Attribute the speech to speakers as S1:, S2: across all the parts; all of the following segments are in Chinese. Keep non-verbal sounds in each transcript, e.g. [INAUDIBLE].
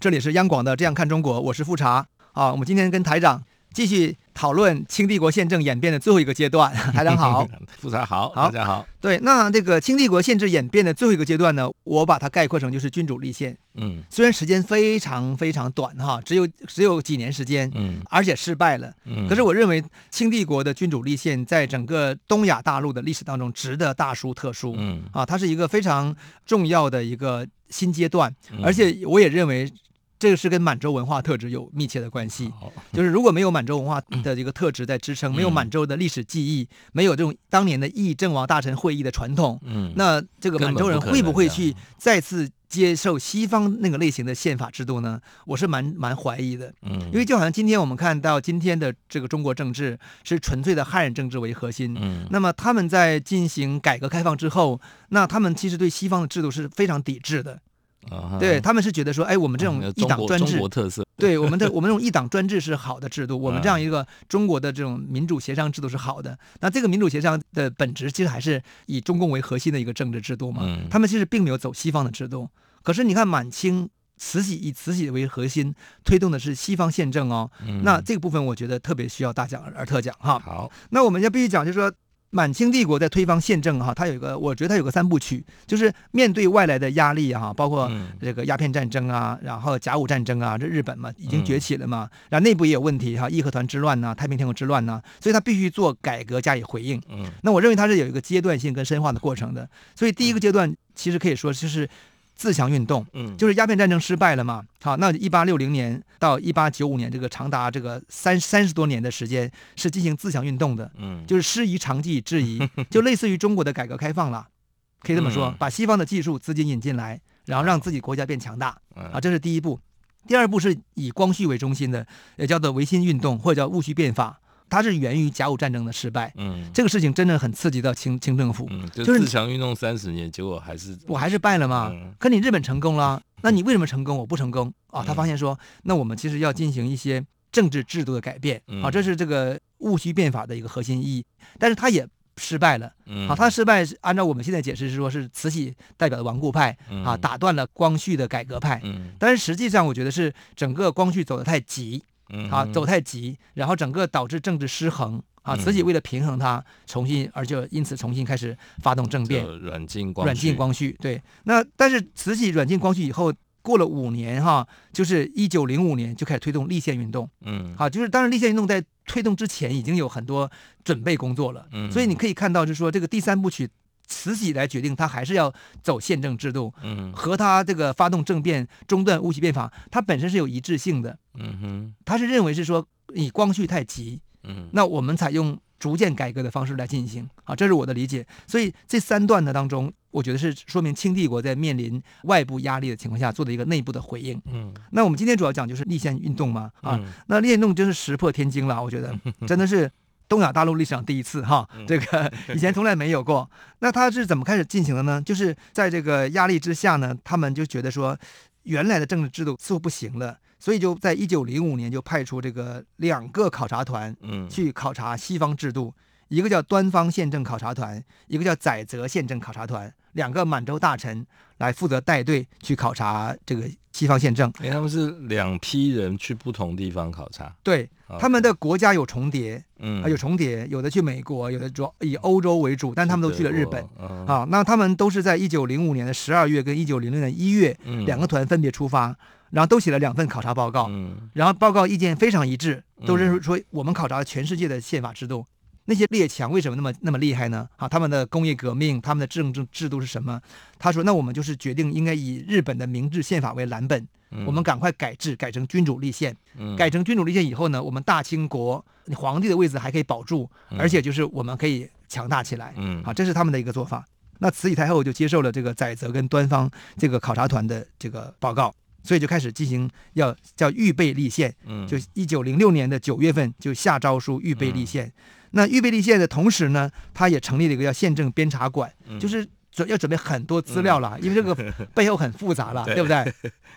S1: 这里是央广的《这样看中国》，我是富察。啊，我们今天跟台长继续讨论清帝国宪政演变的最后一个阶段。[LAUGHS] 台长好，[LAUGHS]
S2: 富察好，
S1: 好，
S2: 大家好。
S1: 对，那这个清帝国宪制演变的最后一个阶段呢，我把它概括成就是君主立宪。
S2: 嗯，
S1: 虽然时间非常非常短哈，只有只有几年时间，
S2: 嗯，
S1: 而且失败了。
S2: 嗯，
S1: 可是我认为清帝国的君主立宪在整个东亚大陆的历史当中值得大书特书。
S2: 嗯，
S1: 啊，它是一个非常重要的一个。新阶段，而且我也认为这个是跟满洲文化特质有密切的关系。[LAUGHS] 就是如果没有满洲文化的这个特质在支撑，没有满洲的历史记忆，没有这种当年的议政王大臣会议的传统，那这个满洲人会不会去再次接受西方那个类型的宪法制度呢？我是蛮蛮怀疑的。因为就好像今天我们看到今天的这个中国政治是纯粹的汉人政治为核心，那么他们在进行改革开放之后，那他们其实对西方的制度是非常抵制的。
S2: Uh.
S1: 对，他们是觉得说，哎，我们这种一党专制，
S2: 中国特色，
S1: 对我们的我们这种一党专制是好的制度，我们这样一个中国的这种民主协商制度是好的。那这个民主协商的本质其实还是以中共为核心的一个政治制度嘛。他们其实并没有走西方的制度。可是你看满清慈禧以慈禧为核心推动的是西方宪政哦。那这个部分我觉得特别需要大讲而特讲哈。
S2: 好，
S1: 那我们要必须讲，就是说。满清帝国在推翻宪政哈，它有一个，我觉得它有个三部曲，就是面对外来的压力哈，包括这个鸦片战争啊，然后甲午战争啊，这日本嘛已经崛起了嘛，然后内部也有问题哈，义和团之乱呐，太平天国之乱呐，所以它必须做改革加以回应。嗯，那我认为它是有一个阶段性跟深化的过程的，所以第一个阶段其实可以说就是。自强运动，嗯，就是鸦片战争失败了嘛。好，那一八六零年到一八九五年这个长达这个三三十多年的时间是进行自强运动的，嗯，就是师夷长技以制夷，[LAUGHS] 就类似于中国的改革开放了，可以这么说，把西方的技术资金引进来，然后让自己国家变强大，啊，这是第一步。第二步是以光绪为中心的，也叫做维新运动或者叫戊戌变法。它是源于甲午战争的失败，嗯，这个事情真的很刺激到清清政府，
S2: 嗯，就是自强运动三十年，结果还是
S1: 我还是败了嘛。嗯、可你日本成功了，那你为什么成功？我不成功？啊？他发现说，那我们其实要进行一些政治制度的改变，啊，这是这个戊戌变法的一个核心意义。但是他也失败了，好，他失败是按照我们现在解释是说，是慈禧代表的顽固派啊，打断了光绪的改革派，但是实际上我觉得是整个光绪走得太急。啊，走太急，然后整个导致政治失衡啊。慈禧为了平衡它，重新，而且因此重新开始发动政变，
S2: 软禁光绪。
S1: 软禁光绪，对。那但是慈禧软禁光绪以后，过了五年哈，就是一九零五年就开始推动立宪运动。嗯，好，就是当然立宪运动在推动之前已经有很多准备工作了。嗯，所以你可以看到，就是说这个第三部曲。慈禧来决定，他还是要走宪政制度，嗯，和他这个发动政变、中断戊戌变法，他本身是有一致性的，嗯哼，他是认为是说你光绪太急，嗯，那我们采用逐渐改革的方式来进行，啊，这是我的理解。所以这三段的当中，我觉得是说明清帝国在面临外部压力的情况下做的一个内部的回应，嗯，那我们今天主要讲就是立宪运动嘛，啊，那立宪运动就是石破天惊了，我觉得 [LAUGHS] 真的是。东亚大陆历史上第一次哈，这个 [LAUGHS] 以前从来没有过。那他是怎么开始进行的呢？就是在这个压力之下呢，他们就觉得说，原来的政治制度似乎不行了，所以就在一九零五年就派出这个两个考察团，嗯，去考察西方制度，一个叫端方宪政考察团，一个叫载泽宪政考察团，两个满洲大臣来负责带队去考察这个西方宪政。
S2: 哎，他们是两批人去不同地方考察，
S1: 对。他们的国家有重叠，嗯，有重叠，有的去美国，有的主要以欧洲为主，但他们都去了日本，啊，那他们都是在一九零五年的十二月跟一九零六年一月，两个团分别出发，然后都写了两份考察报告，然后报告意见非常一致，都认为说我们考察了全世界的宪法制度。那些列强为什么那么那么厉害呢？啊，他们的工业革命，他们的政治制度是什么？他说，那我们就是决定应该以日本的明治宪法为蓝本，嗯、我们赶快改制，改成君主立宪。嗯、改成君主立宪以后呢，我们大清国皇帝的位置还可以保住，而且就是我们可以强大起来。嗯，啊，这是他们的一个做法。那慈禧太后就接受了这个载泽跟端方这个考察团的这个报告。所以就开始进行要叫预备立宪。嗯，就一九零六年的九月份就下诏书预备立宪。嗯、那预备立宪的同时呢，他也成立了一个叫宪政编查馆，嗯、就是。准要准备很多资料了，嗯、因为这个背后很复杂了，[LAUGHS] 对，对不对？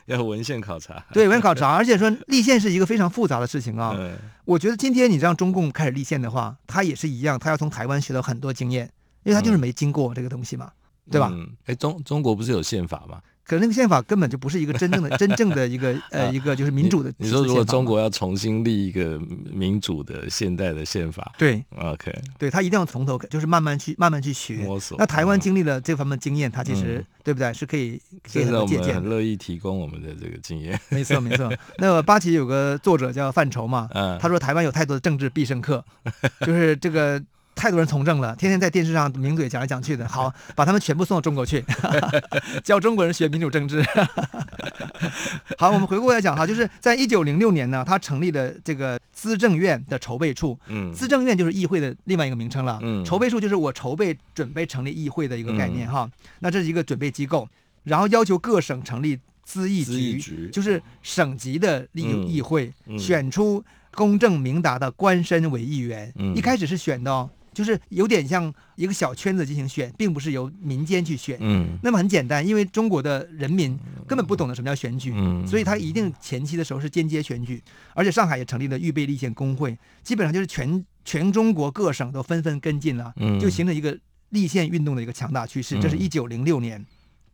S2: 要文献考察，
S1: 对文献考察，而且说立宪是一个非常复杂的事情啊。嗯、我觉得今天你让中共开始立宪的话，他也是一样，他要从台湾学到很多经验，因为他就是没经过这个东西嘛，嗯、对吧？
S2: 哎、嗯，中中国不是有宪法吗？
S1: 可是那个宪法根本就不是一个真正的、真正的一个 [LAUGHS] 呃一个就是民主的
S2: 你。你说如果中国要重新立一个民主的现代的宪法，
S1: 对
S2: ，OK，
S1: 对他一定要从头就是慢慢去慢慢去学
S2: 摸索。
S1: 那台湾经历了这方面经验，他其实、嗯、对不对？是可以可以很借鉴。
S2: 很乐意提供我们的这个经验。
S1: 没错没 [LAUGHS] 错。那个八旗有个作者叫范畴嘛，嗯、他说台湾有太多的政治必胜客，[LAUGHS] 就是这个。太多人从政了，天天在电视上名嘴讲来讲去的，[LAUGHS] 好，把他们全部送到中国去，[LAUGHS] 教中国人学民主政治。[LAUGHS] 好，我们回过来讲哈，就是在一九零六年呢，他成立了这个资政院的筹备处。嗯，资政院就是议会的另外一个名称了。嗯，筹备处就是我筹备准备成立议会的一个概念哈。嗯、那这是一个准备机构，然后要求各省成立资议局，局就是省级的议议会，嗯嗯、选出公正明达的官绅为议员。嗯、一开始是选的哦。就是有点像一个小圈子进行选，并不是由民间去选。嗯，那么很简单，因为中国的人民根本不懂得什么叫选举，嗯，所以他一定前期的时候是间接选举，而且上海也成立了预备立宪工会，基本上就是全全中国各省都纷纷跟进了，嗯，就形成一个立宪运动的一个强大趋势。这是一九零六年，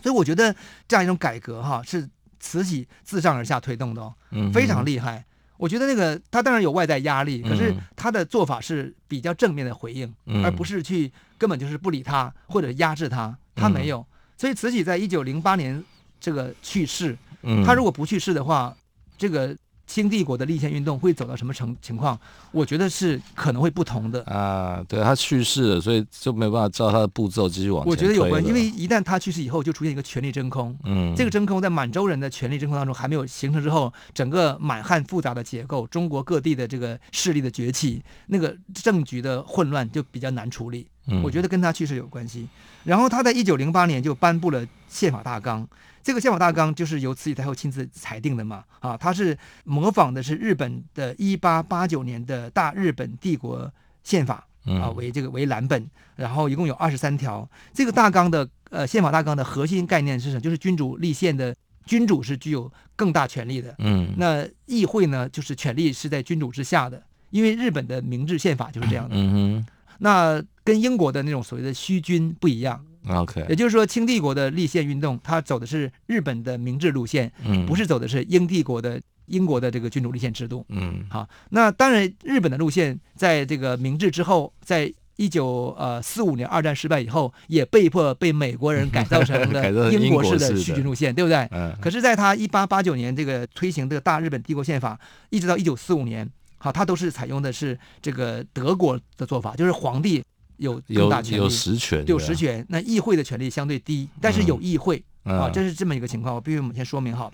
S1: 所以我觉得这样一种改革哈，是慈禧自上而下推动的哦，非常厉害。我觉得那个他当然有外在压力，可是他的做法是比较正面的回应，嗯、而不是去根本就是不理他或者压制他，他没有。所以慈禧在一九零八年这个去世，他如果不去世的话，这个。清帝国的立宪运动会走到什么程情况？我觉得是可能会不同的
S2: 啊。对，他去世了，所以就没办法照他的步骤继续往前。
S1: 我觉得有关，因为一旦他去世以后，就出现一个权力真空。嗯，这个真空在满洲人的权力真空当中还没有形成之后，整个满汉复杂的结构，中国各地的这个势力的崛起，那个政局的混乱就比较难处理。嗯，我觉得跟他去世有关系。然后他在一九零八年就颁布了宪法大纲。这个宪法大纲就是由慈禧太后亲自裁定的嘛，啊，他是模仿的是日本的一八八九年的大日本帝国宪法啊为这个为蓝本，然后一共有二十三条。这个大纲的呃宪法大纲的核心概念是什么？就是君主立宪的，君主是具有更大权力的，嗯，那议会呢就是权力是在君主之下的，因为日本的明治宪法就是这样的，嗯哼，那跟英国的那种所谓的虚君不一样。
S2: OK，
S1: 也就是说，清帝国的立宪运动，它走的是日本的明治路线，嗯，不是走的是英帝国的英国的这个君主立宪制度，嗯，好，那当然，日本的路线在这个明治之后，在一九呃四五年二战失败以后，也被迫被美国人改造成了 [LAUGHS] 英国式的虚君路线，对不对？嗯。可是，在他一八八九年这个推行这个大日本帝国宪法，一直到一九四五年，好，他都是采用的是这个德国的做法，就是皇帝。有更大权力，
S2: 有实权，
S1: 有实权。那议会的权力相对低，但是有议会、嗯、啊，这是这么一个情况。我必须我们先说明好。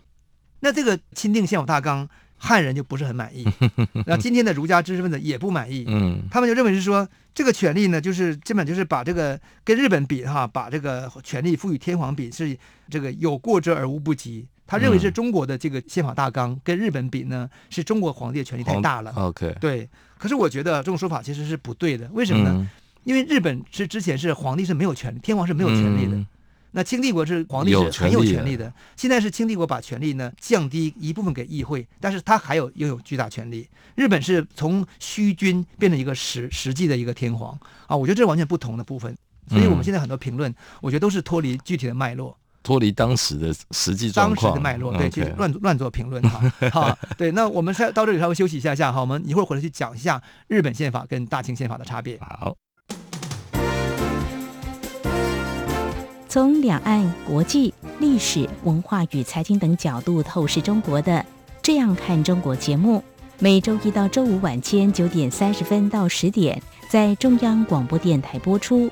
S1: 那这个钦定宪法大纲，汉人就不是很满意。[LAUGHS] 那今天的儒家知识分子也不满意。嗯，他们就认为是说，这个权力呢，就是基本就是把这个跟日本比哈，把这个权力赋予天皇比是这个有过之而无不及。他认为是中国的这个宪法大纲跟日本比呢，是中国皇帝的权力太大了。
S2: OK，
S1: 对。可是我觉得这种说法其实是不对的。为什么呢？嗯因为日本是之前是皇帝是没有权利，天皇是没有权利的。嗯、那清帝国是皇帝是很有权力的。现在是清帝国把权力呢降低一部分给议会，但是他还有拥有巨大权力。日本是从虚君变成一个实实际的一个天皇啊，我觉得这是完全不同的部分。所以我们现在很多评论，我觉得都是脱离具体的脉络，
S2: 脱离当时的实际状况，
S1: 当时的脉络，对，去乱乱做评论哈。[LAUGHS] 好，对，那我们稍到这里稍微休息一下下，哈，我们一会儿回来去讲一下日本宪法跟大清宪法的差别。
S2: 好。
S3: 从两岸、国际、历史文化与财经等角度透视中国的《这样看中国》节目，每周一到周五晚间九点三十分到十点在中央广播电台播出。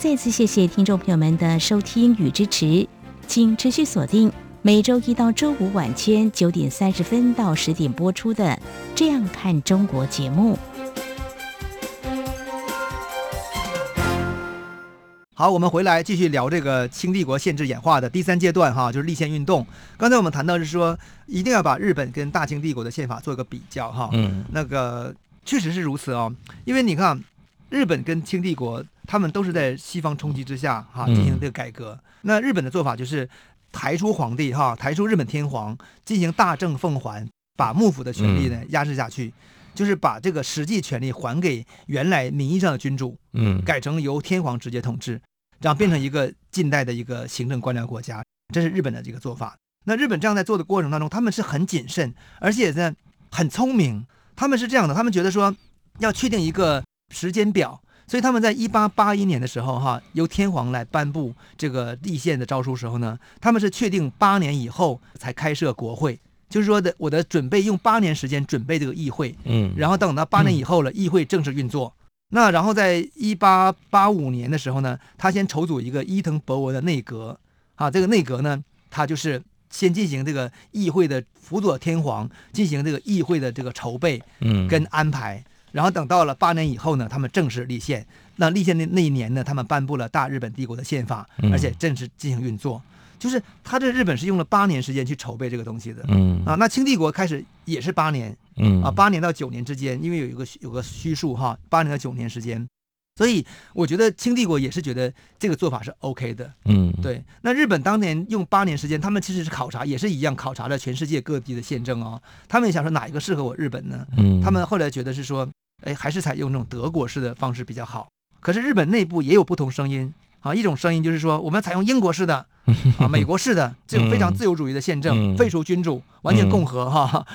S3: 再次谢谢听众朋友们的收听与支持，请持续锁定每周一到周五晚间九点三十分到十点播出的《这样看中国》节目。
S1: 好，我们回来继续聊这个清帝国宪制演化的第三阶段哈，就是立宪运动。刚才我们谈到是说，一定要把日本跟大清帝国的宪法做一个比较哈。嗯，那个确实是如此哦，因为你看，日本跟清帝国他们都是在西方冲击之下哈进行这个改革。那日本的做法就是抬出皇帝哈，抬出日本天皇，进行大政奉还，把幕府的权力呢压制下去。就是把这个实际权力还给原来名义上的君主，嗯，改成由天皇直接统治，这样变成一个近代的一个行政官僚国家。这是日本的这个做法。那日本这样在做的过程当中，他们是很谨慎，而且呢很聪明。他们是这样的，他们觉得说要确定一个时间表，所以他们在一八八一年的时候，哈，由天皇来颁布这个立宪的诏书时候呢，他们是确定八年以后才开设国会。就是说的，我的准备用八年时间准备这个议会，嗯，然后等到八年以后了，议会正式运作。嗯、那然后在一八八五年的时候呢，他先筹组一个伊藤博文的内阁，啊，这个内阁呢，他就是先进行这个议会的辅佐天皇进行这个议会的这个筹备，嗯，跟安排。嗯、然后等到了八年以后呢，他们正式立宪。那立宪的那一年呢，他们颁布了大日本帝国的宪法，而且正式进行运作。就是他这日本是用了八年时间去筹备这个东西的，嗯。啊，那清帝国开始也是八年，嗯。啊，八年到九年之间，因为有一个有个虚数哈，八年到九年时间，所以我觉得清帝国也是觉得这个做法是 OK 的，嗯，对。那日本当年用八年时间，他们其实是考察，也是一样考察了全世界各地的宪政哦，他们也想说哪一个适合我日本呢？嗯，他们后来觉得是说，哎，还是采用这种德国式的方式比较好。可是日本内部也有不同声音。啊，一种声音就是说，我们采用英国式的，啊，[LAUGHS] 美国式的这种非常自由主义的宪政，废除君主，完全共和哈。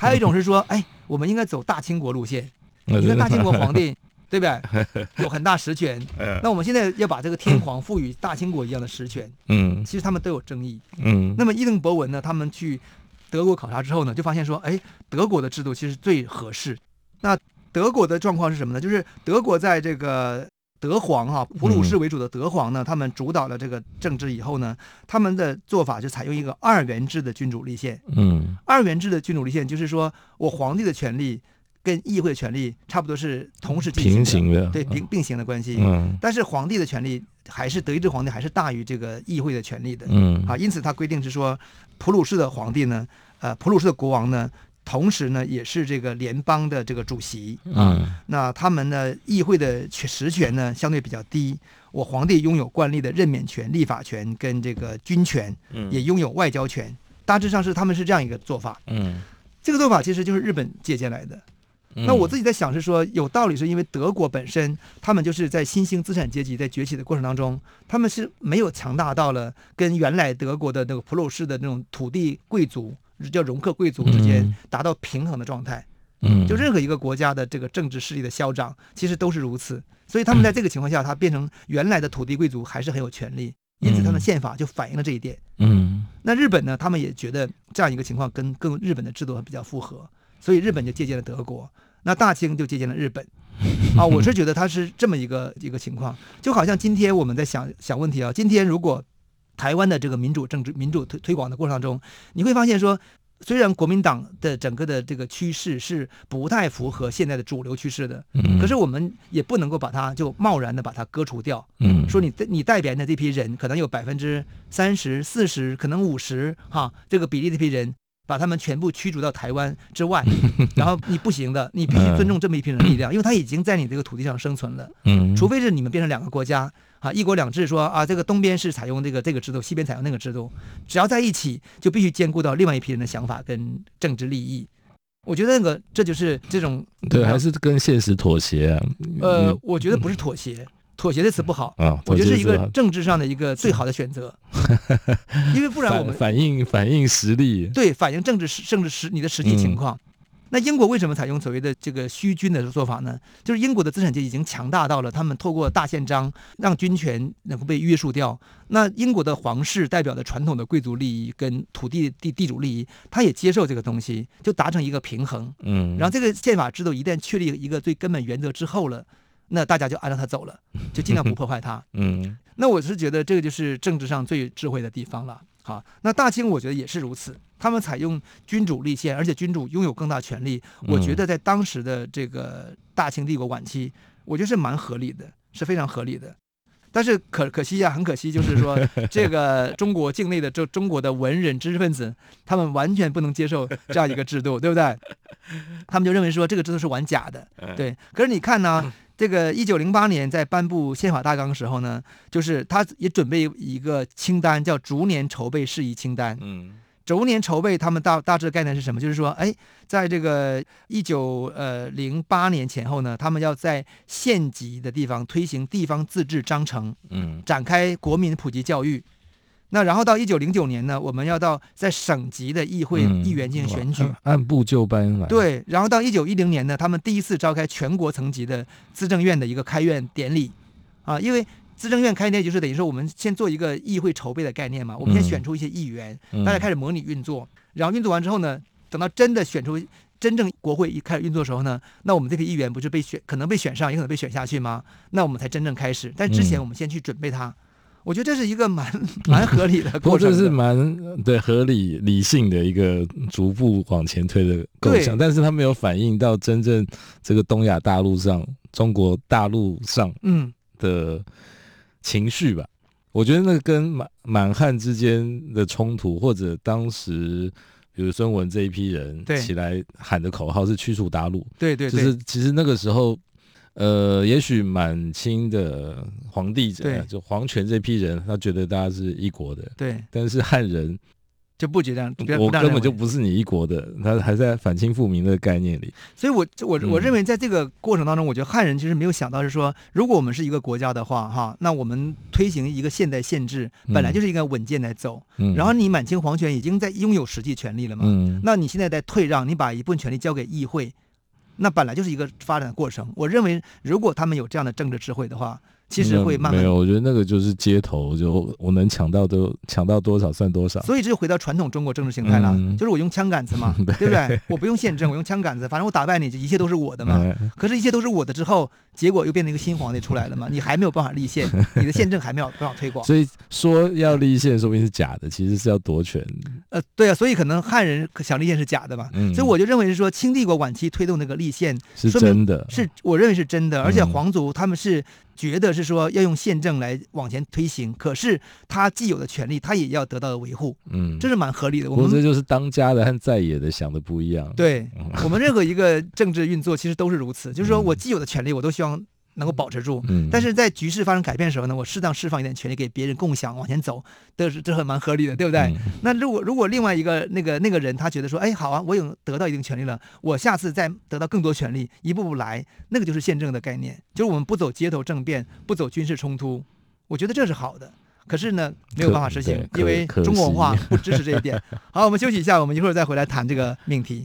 S1: 还有一种是说，哎，我们应该走大清国路线，[LAUGHS] 你看大清国皇帝对不对？[LAUGHS] 有很大实权。那我们现在要把这个天皇赋予大清国一样的实权。嗯，其实他们都有争议。嗯，那么伊藤博文呢，他们去德国考察之后呢，就发现说，哎，德国的制度其实最合适。那德国的状况是什么呢？就是德国在这个。德皇哈普鲁士为主的德皇呢，他们主导了这个政治以后呢，他们的做法就采用一个二元制的君主立宪。嗯，二元制的君主立宪就是说我皇帝的权力跟议会的权力差不多是同时进行的，平行的，对并并行的关系。嗯，但是皇帝的权力还是德意志皇帝还是大于这个议会的权力的。嗯，啊，因此他规定是说普鲁士的皇帝呢，呃，普鲁士的国王呢。同时呢，也是这个联邦的这个主席啊。嗯、那他们呢，议会的实权呢，相对比较低。我皇帝拥有惯例的任免权、立法权跟这个军权，也拥有外交权。大致上是他们是这样一个做法。嗯，这个做法其实就是日本借鉴来的。嗯、那我自己在想是说，有道理，是因为德国本身他们就是在新兴资产阶级在崛起的过程当中，他们是没有强大到了跟原来德国的那个普鲁士的那种土地贵族。叫容克贵族之间达到平衡的状态，嗯，就任何一个国家的这个政治势力的嚣张，其实都是如此。所以他们在这个情况下，他变成原来的土地贵族还是很有权利，因此他们宪法就反映了这一点。嗯，那日本呢，他们也觉得这样一个情况跟跟日本的制度比较符合，所以日本就借鉴了德国，那大清就借鉴了日本。啊，我是觉得他是这么一个一个情况，就好像今天我们在想想问题啊，今天如果。台湾的这个民主政治、民主推推广的过程当中，你会发现说，虽然国民党的整个的这个趋势是不太符合现在的主流趋势的，嗯，可是我们也不能够把它就贸然的把它割除掉，嗯，说你你代表的这批人可能有百分之三十、四十，可能五十，哈，这个比例的这批人，把他们全部驱逐到台湾之外，[LAUGHS] 然后你不行的，你必须尊重这么一批人的力量，因为他已经在你这个土地上生存了，嗯，除非是你们变成两个国家。啊，一国两制说啊，这个东边是采用这个这个制度，西边采用那个制度，只要在一起，就必须兼顾到另外一批人的想法跟政治利益。我觉得那个这就是这种
S2: 对，还是跟现实妥协啊。
S1: 呃，我觉得不是妥协，妥协这词不好啊，我觉得是一个政治上的一个最好的选择，[LAUGHS] 因为不然我们
S2: 反映反映实力，
S1: 对，反映政治政治实你的实际情况。那英国为什么采用所谓的这个虚君的做法呢？就是英国的资产阶级已经强大到了，他们透过大宪章让军权能够被约束掉。那英国的皇室代表的传统的贵族利益跟土地地地主利益，他也接受这个东西，就达成一个平衡。嗯，然后这个宪法制度一旦确立一个最根本原则之后了，那大家就按照他走了，[LAUGHS] 就尽量不破坏他。[LAUGHS] 嗯，那我是觉得这个就是政治上最智慧的地方了。好，那大清我觉得也是如此。他们采用君主立宪，而且君主拥有更大权力。我觉得在当时的这个大清帝国晚期，我觉得是蛮合理的，是非常合理的。但是可可惜呀、啊，很可惜，就是说 [LAUGHS] 这个中国境内的这中国的文人知识分子，他们完全不能接受这样一个制度，对不对？他们就认为说这个制度是玩假的，对。可是你看呢，这个一九零八年在颁布宪法大纲的时候呢，就是他也准备一个清单，叫逐年筹备事宜清单。嗯。逐年筹备，他们大大致的概念是什么？就是说，哎，在这个一九呃零八年前后呢，他们要在县级的地方推行地方自治章程，嗯，展开国民普及教育。那然后到一九零九年呢，我们要到在省级的议会议员进行选举，
S2: 按部就班来。
S1: 对，然后到一九一零年呢，他们第一次召开全国层级的资政院的一个开院典礼，啊，因为。资政院开业就是等于说，我们先做一个议会筹备的概念嘛。我们先选出一些议员，嗯、大家开始模拟运作。然后运作完之后呢，等到真的选出真正国会一开始运作的时候呢，那我们这批议员不是被选，可能被选上，也可能被选下去吗？那我们才真正开始。但之前我们先去准备它，嗯、我觉得这是一个蛮 [LAUGHS] 蛮合理的 [LAUGHS] 过程的。
S2: 这是蛮对合理理性的一个逐步往前推的构想，但是它没有反映到真正这个东亚大陆上、中国大陆上嗯的。情绪吧，我觉得那个跟满满汉之间的冲突，或者当时比如孙文这一批人起来喊的口号是驱除大陆，
S1: 对对，
S2: 就是其实那个时候，呃，也许满清的皇帝者，对就皇权这批人，他觉得大家是一国的，
S1: 对，
S2: 但是汉人。
S1: 就不觉得，
S2: 我根本就不是你一国的，他还在反清复明的概念里。
S1: 所以我，我我我认为，在这个过程当中，我觉得汉人其实没有想到是说，如果我们是一个国家的话，哈，那我们推行一个现代宪制，本来就是应该稳健来走。嗯。然后你满清皇权已经在拥有实际权利了嘛？嗯。那你现在在退让，你把一部分权利交给议会，那本来就是一个发展的过程。我认为，如果他们有这样的政治智慧的话。其实会慢慢
S2: 没有，我觉得那个就是街头，就我能抢到都抢到多少算多少。
S1: 所以这就回到传统中国政治形态了，嗯、就是我用枪杆子嘛，[LAUGHS] 对，对不对？我不用宪政，我用枪杆子，反正我打败你，这一切都是我的嘛。嗯、可是，一切都是我的之后，结果又变成一个新皇帝出来了嘛？你还没有办法立宪，[LAUGHS] 你的宪政还没有办法推广。
S2: 所以说要立宪，说明是假的，其实是要夺权。
S1: 呃，对啊，所以可能汉人想立宪是假的嘛。嗯、所以我就认为是说，清帝国晚期推动那个立宪
S2: 是真的，
S1: 是我认为是真的，而且皇族他们是。觉得是说要用宪政来往前推行，可是他既有的权利，他也要得到的维护，嗯，这是蛮合理的。我们
S2: 这就是当家的和在野的想的不一样。
S1: 对，我们任何一个政治运作其实都是如此，就是说我既有的权利，我都希望。能够保持住，嗯，但是在局势发生改变的时候呢，我适当释放一点权利给别人共享往前走，这是这很蛮合理的，对不对？嗯、那如果如果另外一个那个那个人他觉得说，哎，好啊，我有得到一定权利了，我下次再得到更多权利，一步步来，那个就是宪政的概念，就是我们不走街头政变，不走军事冲突，我觉得这是好的。可是呢，没有办法实行，因为中国文化不支持这一点。好，我们休息一下，我们一会儿再回来谈这个命题。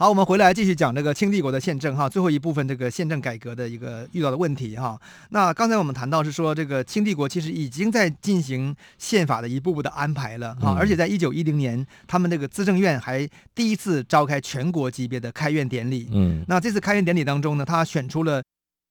S1: 好，我们回来继续讲这个清帝国的宪政哈，最后一部分这个宪政改革的一个遇到的问题哈。那刚才我们谈到是说，这个清帝国其实已经在进行宪法的一步步的安排了哈，而且在一九一零年，他们这个资政院还第一次召开全国级别的开院典礼。嗯，那这次开院典礼当中呢，他选出了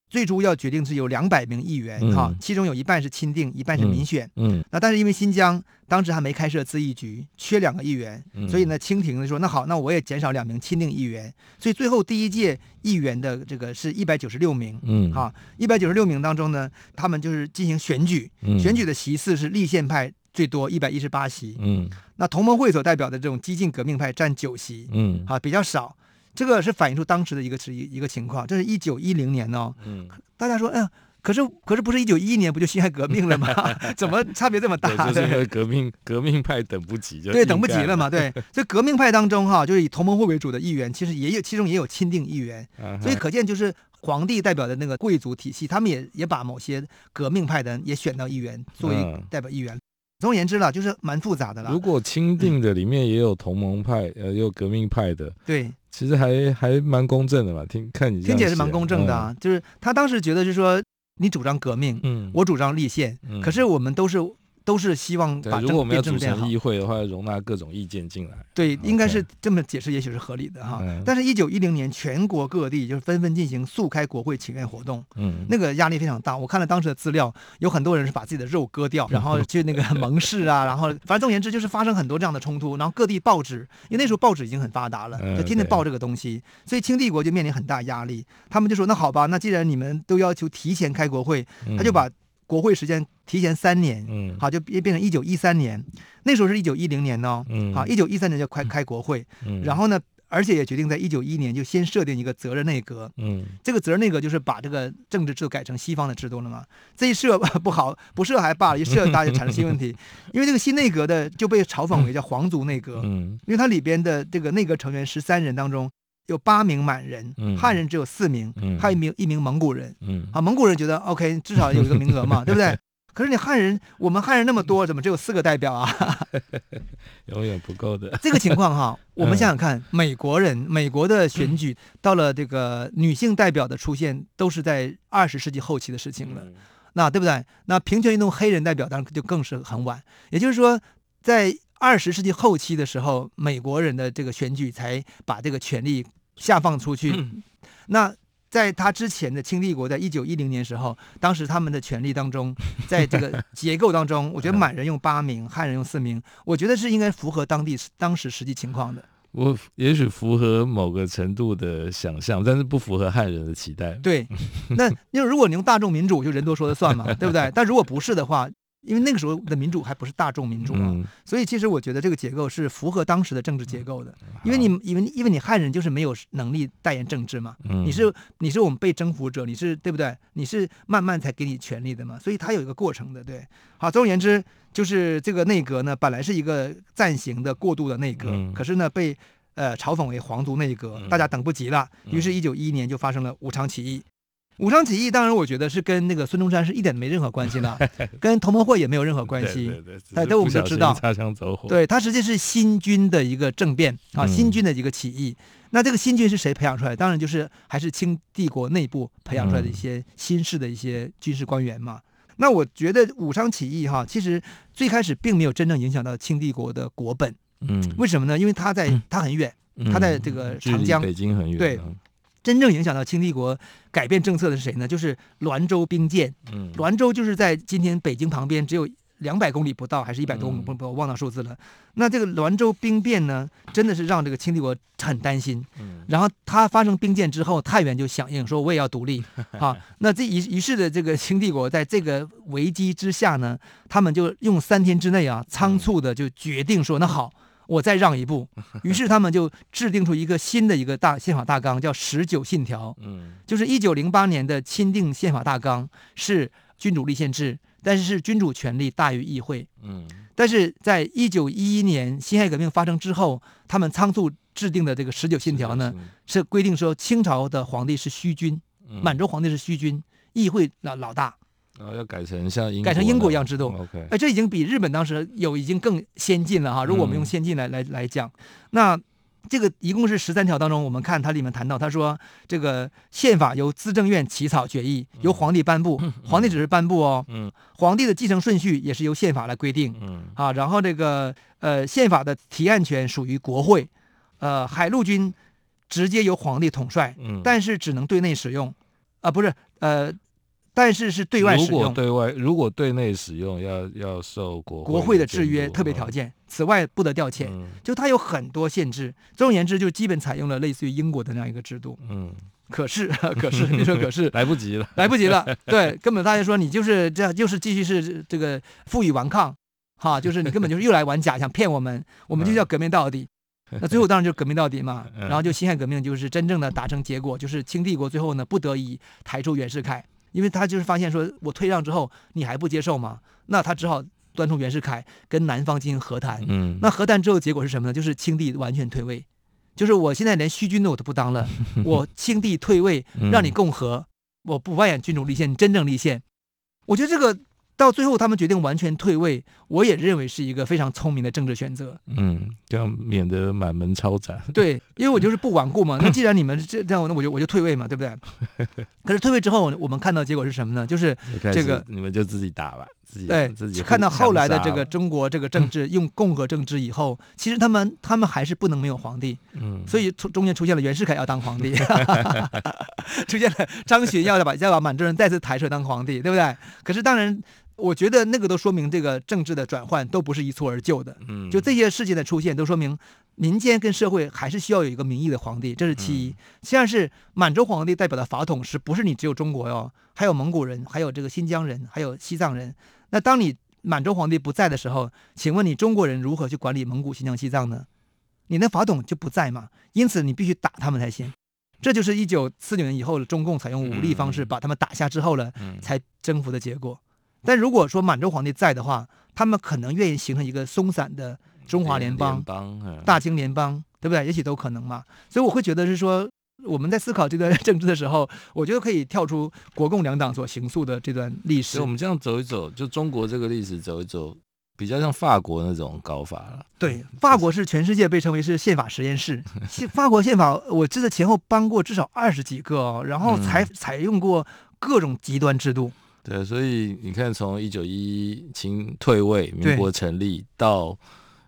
S1: 最初要决定是有两百名议员哈，其中有一半是钦定，一半是民选。
S2: 嗯，
S1: 那但是因为新疆当时还没开设自议局，缺两个议员，所以呢，清廷呢说那好，那我也减少两名钦定议员，所以最后第一届议员的这个是一百九十六名。
S2: 嗯，
S1: 哈，一百九十六名当中呢，他们就是进行选举，选举的席次是立宪派最多一百一十八席。
S2: 嗯，
S1: 那同盟会所代表的这种激进革命派占九席。
S2: 嗯，
S1: 啊，比较少。这个是反映出当时的一个是一一个情况，这是一九一零年哦。
S2: 嗯，
S1: 大家说，哎呀，可是可是不是一九一一年不就辛亥革命了吗？[LAUGHS] 怎么差别这么大？
S2: 就是因为革命革命派等不及，就
S1: 对等不及了嘛。对，所以革命派当中哈，就是以同盟会为主的议员，其实也有其中也有钦定议员，所以可见就是皇帝代表的那个贵族体系，他们也也把某些革命派的人也选到议员作为代表议员。总而言之啦，就是蛮复杂的啦。
S2: 如果钦定的里面也有同盟派，呃、嗯，也有革命派的，
S1: 对，
S2: 其实还还蛮公正的嘛。听看你
S1: 听起来是蛮公正的啊，嗯、就是他当时觉得就是说，你主张革命，
S2: 嗯，
S1: 我主张立宪，嗯、可是我们都是。都是希望把
S2: 如果我们要组成议会的话，容纳各种意见进来。
S1: 对，应该是这么解释，也许是合理的哈。嗯、但是，一九一零年，全国各地就是纷纷进行速开国会请愿活动，
S2: 嗯，
S1: 那个压力非常大。我看了当时的资料，有很多人是把自己的肉割掉，然后去那个 [LAUGHS] 盟誓啊，然后反正总而言之就是发生很多这样的冲突。然后各地报纸，因为那时候报纸已经很发达了，就天天报这个东西，所以清帝国就面临很大压力。他们就说：“那好吧，那既然你们都要求提前开国会，他就把。”国会时间提前三年，
S2: 嗯，
S1: 好，就变变成一九一三年，那时候是一九一零年呢，
S2: 嗯，
S1: 好，一九一三年就开开国会，
S2: 嗯，
S1: 然后呢，而且也决定在一九一一年就先设定一个责任内阁，
S2: 嗯，
S1: 这个责任内阁就是把这个政治制度改成西方的制度了嘛，这一设不好，[LAUGHS] 不设还罢了，一设大家就产生新问题，[LAUGHS] 因为这个新内阁的就被嘲讽为叫皇族内阁，
S2: 嗯，
S1: 因为它里边的这个内阁成员十三人当中。有八名满人，汉人只有四名，还有一名一名蒙古人。
S2: 嗯，
S1: 啊，蒙古人觉得 OK，至少有一个名额嘛，[LAUGHS] 对不对？可是你汉人，我们汉人那么多，怎么只有四个代表啊？[LAUGHS]
S2: 永远不够的。
S1: 这个情况哈，[LAUGHS] 我们想想看，美国人美国的选举到了这个女性代表的出现，都是在二十世纪后期的事情了，那对不对？那平权运动黑人代表当然就更是很晚。也就是说，在二十世纪后期的时候，美国人的这个选举才把这个权力。下放出去，
S2: 嗯、
S1: 那在他之前的清帝国，在一九一零年时候，当时他们的权力当中，在这个 [LAUGHS] 结构当中，我觉得满人用八名，汉人用四名，我觉得是应该符合当地当时实际情况的。
S2: 我也许符合某个程度的想象，但是不符合汉人的期待。
S1: 对，那 [LAUGHS] 因为如果你用大众民主，就人多说了算嘛，对不对？[LAUGHS] 但如果不是的话。因为那个时候的民主还不是大众民主嘛，
S2: 嗯、
S1: 所以其实我觉得这个结构是符合当时的政治结构的。因为你因为因为你汉人就是没有能力代言政治嘛，
S2: 嗯、
S1: 你是你是我们被征服者，你是对不对？你是慢慢才给你权利的嘛，所以它有一个过程的。对，好，总而言之，就是这个内阁呢，本来是一个暂行的过渡的内阁，
S2: 嗯、
S1: 可是呢被呃嘲讽为皇族内阁，大家等不及了，于是，一九一一年就发生了武昌起义。武昌起义，当然我觉得是跟那个孙中山是一点没任何关系的，[LAUGHS] 跟同盟会也没有任何关系。
S2: 对对
S1: 对，都我们都知道。
S2: 擦枪走火。
S1: 对，它实际是新军的一个政变啊，新军的一个起义。嗯、那这个新军是谁培养出来？当然就是还是清帝国内部培养出来的一些新式的一些军事官员嘛。嗯、那我觉得武昌起义哈，其实最开始并没有真正影响到清帝国的国本。
S2: 嗯。
S1: 为什么呢？因为它在它很远，它在这个长江，
S2: 北京很远。
S1: 对。真正影响到清帝国改变政策的是谁呢？就是滦州兵变。
S2: 嗯，
S1: 滦州就是在今天北京旁边，只有两百公里不到，还是一百多公里？不不，我忘了数字了。那这个滦州兵变呢，真的是让这个清帝国很担心。
S2: 嗯，
S1: 然后他发生兵变之后，太原就响应说我也要独立。[LAUGHS] 啊，那这于于是的这个清帝国在这个危机之下呢，他们就用三天之内啊，仓促的就决定说，那好。我再让一步，[LAUGHS] 于是他们就制定出一个新的一个大宪法大纲，叫《十九信条》。
S2: 嗯，
S1: 就是一九零八年的钦定宪法大纲是君主立宪制，但是是君主权力大于议会。
S2: 嗯，
S1: 但是在一九一一年辛亥革命发生之后，他们仓促制定的这个《十九信条》呢，是规定说清朝的皇帝是虚君，满洲皇帝是虚君，议会老老大。
S2: 然后要改成像英
S1: 改成英国一样制度
S2: ，OK，
S1: 哎，这已经比日本当时有已经更先进了哈。如果我们用先进来来来讲，那这个一共是十三条当中，我们看它里面谈到，他说这个宪法由资政院起草决议，由皇帝颁布，皇帝只是颁布哦，
S2: 嗯，
S1: 皇帝的继承顺序也是由宪法来规定，
S2: 嗯，
S1: 啊，然后这个呃宪法的提案权属于国会，呃，海陆军直接由皇帝统帅，
S2: 嗯，
S1: 但是只能对内使用。啊，不是，呃，但是是对外使用。
S2: 如果对外，如果对内使用要，要要受国
S1: 国会的制约特别条件。此外，不得调遣。嗯、就它有很多限制。总而言之，就基本采用了类似于英国的那样一个制度。嗯。可是，可是，你说可是 [LAUGHS]
S2: 来不及了，
S1: 来不及了。[LAUGHS] 对，根本大家说你就是这样，就是继续是这个负隅顽抗，哈，就是你根本就是又来玩假，想骗我们，我们就要革命到底。[LAUGHS] 那最后当然就革命到底嘛，然后就辛亥革命就是真正的达成结果，就是清帝国最后呢不得已抬出袁世凯，因为他就是发现说我退让之后你还不接受吗，那他只好端出袁世凯跟南方进行和谈。嗯，那和谈之后结果是什么呢？就是清帝完全退位。就是我现在连虚君的我都不当了，[LAUGHS] 我清帝退位，让你共和，我不扮演君主立宪，你真正立宪。我觉得这个到最后他们决定完全退位，我也认为是一个非常聪明的政治选择。
S2: 嗯，这样免得满门抄斩。[LAUGHS]
S1: 对，因为我就是不顽固嘛。[LAUGHS] 那既然你们这这样，那我就我就退位嘛，对不对？[LAUGHS] 可是退位之后，我们看到结果是什么呢？就是这个
S2: 你们就自己打吧。
S1: 自己对，自己看到后来的这个中国这个政治用共和政治以后，其实他们他们还是不能没有皇帝，嗯，所以中间出现了袁世凯要当皇帝，出现了张巡要把要把满洲人再次抬出来当皇帝，对不对？可是当然，我觉得那个都说明这个政治的转换都不是一蹴而就的，嗯，就这些事件的出现都说明民间跟社会还是需要有一个民意的皇帝，这是其一。其二是满洲皇帝代表的法统是不是你只有中国哟？还有蒙古人，还有这个新疆人，还有西藏人。那当你满洲皇帝不在的时候，请问你中国人如何去管理蒙古、新疆、西藏呢？你那法统就不在嘛，因此你必须打他们才行。这就是一九四九年以后的中共采用武力方式把他们打下之后了，才征服的结果。但如果说满洲皇帝在的话，他们可能愿意形成一个松散的中华联邦、大清联邦，对不对？也许都可能嘛。所以我会觉得是说。我们在思考这段 [LAUGHS] 政治的时候，我觉得可以跳出国共两党所行塑的这段历史。
S2: 我们这样走一走，就中国这个历史走一走，比较像法国那种搞法了。
S1: 对，法国是全世界被称为是宪法实验室。[LAUGHS] 法国宪法，我记得前后搬过至少二十几个哦，然后采采用过各种极端制度。
S2: 对，所以你看，从一九一一清退位，民国成立到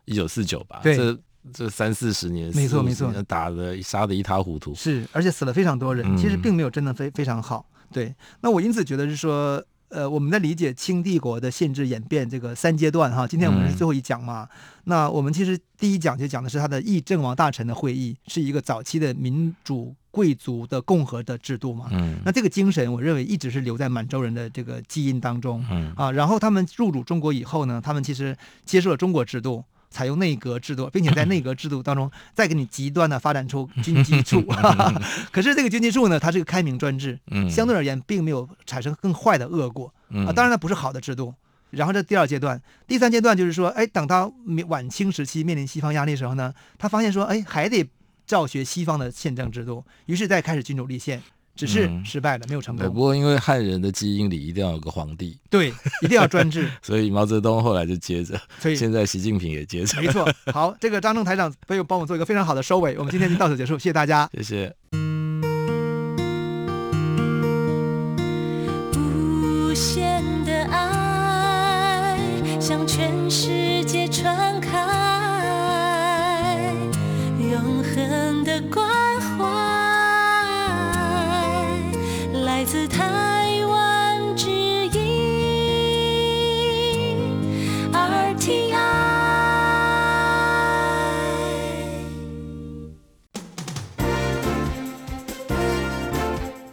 S2: 一九四九吧，这。这三四十年，
S1: 没错没错，
S2: 打的杀的一塌糊涂，
S1: 是，而且死了非常多人，嗯、其实并没有真的非非常好。对，那我因此觉得是说，呃，我们在理解清帝国的宪制演变这个三阶段哈，今天我们是最后一讲嘛，嗯、那我们其实第一讲就讲的是他的议政王大臣的会议，是一个早期的民主贵族的共和的制度嘛，嗯，那这个精神我认为一直是留在满洲人的这个基因当中，嗯啊，然后他们入主中国以后呢，他们其实接受了中国制度。采用内阁制度，并且在内阁制度当中再给你极端的发展出军机处。[LAUGHS] [LAUGHS] 可是这个军机处呢，它是个开明专制，相对而言并没有产生更坏的恶果啊。当然，它不是好的制度。然后这第二阶段，第三阶段就是说，哎，等到晚清时期面临西方压力的时候呢，他发现说，哎，还得照学西方的宪政制度，于是再开始君主立宪。只是失败了，嗯、没有成功。
S2: 不过因为汉人的基因里一定要有个皇帝，
S1: 对，一定要专制。[LAUGHS]
S2: 所以毛泽东后来就接着，所以现在习近平也接着。
S1: 没错。[LAUGHS] 好，这个张正台长可以帮我做一个非常好的收尾。我们今天就到此结束，谢谢大家，
S4: 谢谢。